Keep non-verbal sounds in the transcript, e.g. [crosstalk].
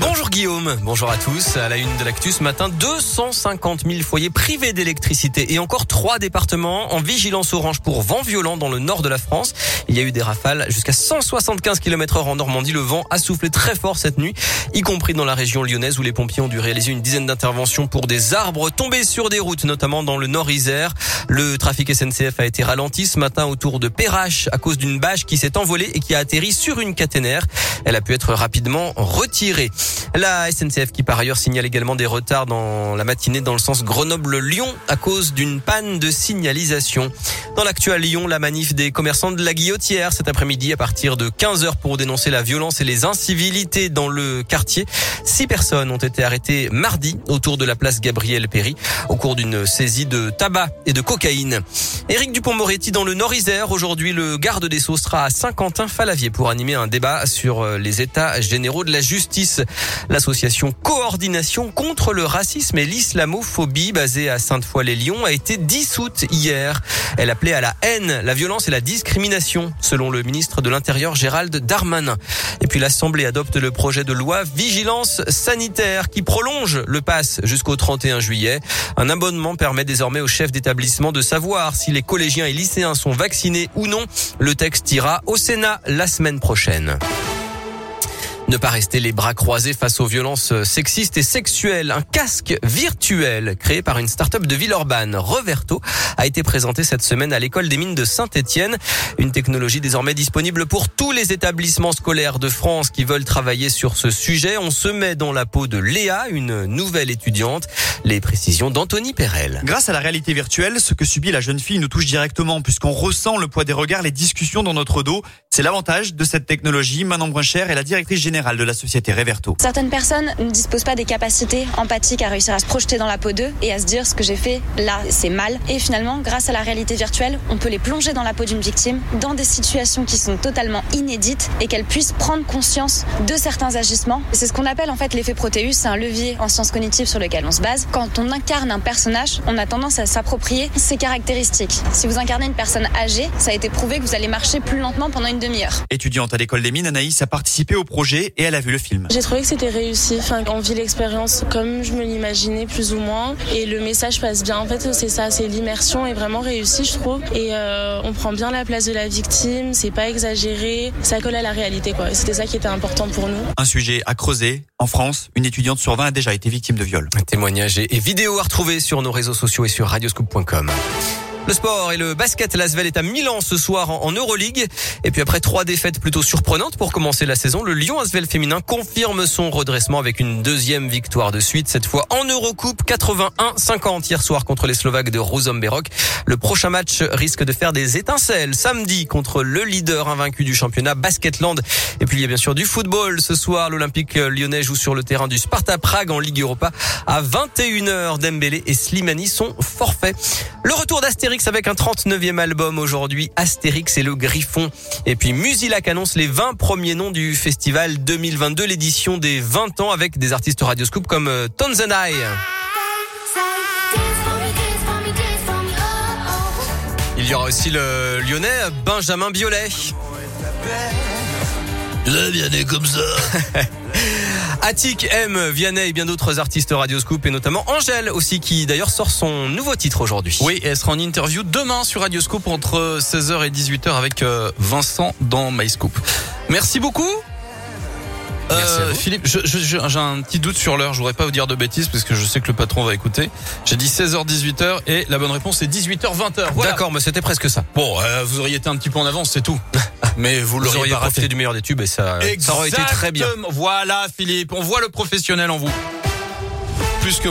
Bonjour Guillaume, bonjour à tous. À la une de l'actu ce matin, 250 000 foyers privés d'électricité et encore trois départements en vigilance orange pour vent violent dans le nord de la France. Il y a eu des rafales jusqu'à 175 km heure en Normandie. Le vent a soufflé très fort cette nuit, y compris dans la région lyonnaise où les pompiers ont dû réaliser une dizaine d'interventions pour des arbres tombés sur des routes, notamment dans le nord Isère. Le trafic SNCF a été ralenti ce matin autour de Perrache à cause d'une bâche qui s'est envolée et qui a atterri sur une caténaire. Elle a pu être rapidement retirée. La SNCF qui par ailleurs signale également des retards dans la matinée dans le sens Grenoble-Lyon à cause d'une panne de signalisation. Dans l'actuel Lyon, la manif des commerçants de la Guillotière cet après-midi à partir de 15h pour dénoncer la violence et les incivilités dans le quartier. Six personnes ont été arrêtées mardi autour de la place Gabriel Péry au cours d'une saisie de tabac et de cocaïne. Éric Dupont-Moretti dans le Nord-Isère. Aujourd'hui, le garde des Sceaux sera à Saint-Quentin-Falavier pour animer un débat sur euh, les états généraux de la justice. L'association Coordination contre le racisme et l'islamophobie basée à Sainte-Foy-les-Lyons a été dissoute hier. Elle appelait à la haine, la violence et la discrimination, selon le ministre de l'Intérieur Gérald Darmanin. Et puis l'Assemblée adopte le projet de loi vigilance sanitaire qui prolonge le pass jusqu'au 31 juillet. Un abonnement permet désormais aux chefs d'établissement de savoir si les collégiens et lycéens sont vaccinés ou non. Le texte ira au Sénat la semaine prochaine. Ne pas rester les bras croisés face aux violences sexistes et sexuelles. Un casque virtuel créé par une start-up de Villeurbanne, Reverto, a été présenté cette semaine à l'école des mines de Saint-Étienne. Une technologie désormais disponible pour tous les établissements scolaires de France qui veulent travailler sur ce sujet. On se met dans la peau de Léa, une nouvelle étudiante. Les précisions d'Anthony Perel. Grâce à la réalité virtuelle, ce que subit la jeune fille nous touche directement puisqu'on ressent le poids des regards, les discussions dans notre dos. C'est l'avantage de cette technologie. Manon Bruncher est la directrice générale de la société Reverto. Certaines personnes ne disposent pas des capacités empathiques à réussir à se projeter dans la peau d'eux et à se dire ce que j'ai fait là, c'est mal. Et finalement, grâce à la réalité virtuelle, on peut les plonger dans la peau d'une victime, dans des situations qui sont totalement inédites et qu'elles puissent prendre conscience de certains agissements. C'est ce qu'on appelle en fait l'effet Proteus, c'est un levier en sciences cognitives sur lequel on se base. Quand on incarne un personnage, on a tendance à s'approprier ses caractéristiques. Si vous incarnez une personne âgée, ça a été prouvé que vous allez marcher plus lentement pendant une demi-heure. Étudiante à l'école des mines, Anaïs a participé au projet et elle a vu le film. J'ai trouvé que c'était réussi. Enfin, on vit l'expérience comme je me l'imaginais plus ou moins. Et le message passe bien. En fait, c'est ça, c'est l'immersion est vraiment réussie, je trouve. Et euh, on prend bien la place de la victime. C'est pas exagéré. Ça colle à la réalité, quoi. C'était ça qui était important pour nous. Un sujet à creuser. En France, une étudiante sur 20 a déjà été victime de viol. Un témoignage et vidéo à retrouver sur nos réseaux sociaux et sur radioscoop.com. Le sport et le basket, l'Asvel est à Milan ce soir en Euroleague. Et puis après trois défaites plutôt surprenantes pour commencer la saison, le Lyon Asvel féminin confirme son redressement avec une deuxième victoire de suite, cette fois en Eurocoupe 81-50 hier soir contre les Slovaques de Rouzomberok. Le prochain match risque de faire des étincelles samedi contre le leader invaincu du championnat Basketland. Et puis il y a bien sûr du football ce soir. L'Olympique lyonnais joue sur le terrain du Sparta Prague en Ligue Europa à 21h. Dembélé et Slimani sont forfaits. Le retour d'Astérix avec un 39e album aujourd'hui, Astérix et le Griffon. Et puis Musilac annonce les 20 premiers noms du festival 2022, l'édition des 20 ans avec des artistes radioscoop comme euh, Tonzenai. Il y aura aussi le lyonnais Benjamin Biolay. Là, bien comme ça. [laughs] Attic, M, Vianney et bien d'autres artistes Radioscoop et notamment Angèle aussi qui d'ailleurs sort son nouveau titre aujourd'hui. Oui, elle sera en interview demain sur Radioscoop entre 16h et 18h avec euh, Vincent dans MyScoop. Merci beaucoup. Euh, Philippe, j'ai un petit doute sur l'heure. Je voudrais pas vous dire de bêtises parce que je sais que le patron va écouter. J'ai dit 16h 18h et la bonne réponse est 18h 20h. D'accord, mais c'était presque ça. Bon, euh, vous auriez été un petit peu en avance, c'est tout. Mais vous, vous auriez profité du meilleur des tubes et ça, ça aurait été très bien. Voilà, Philippe, on voit le professionnel en vous. Plus que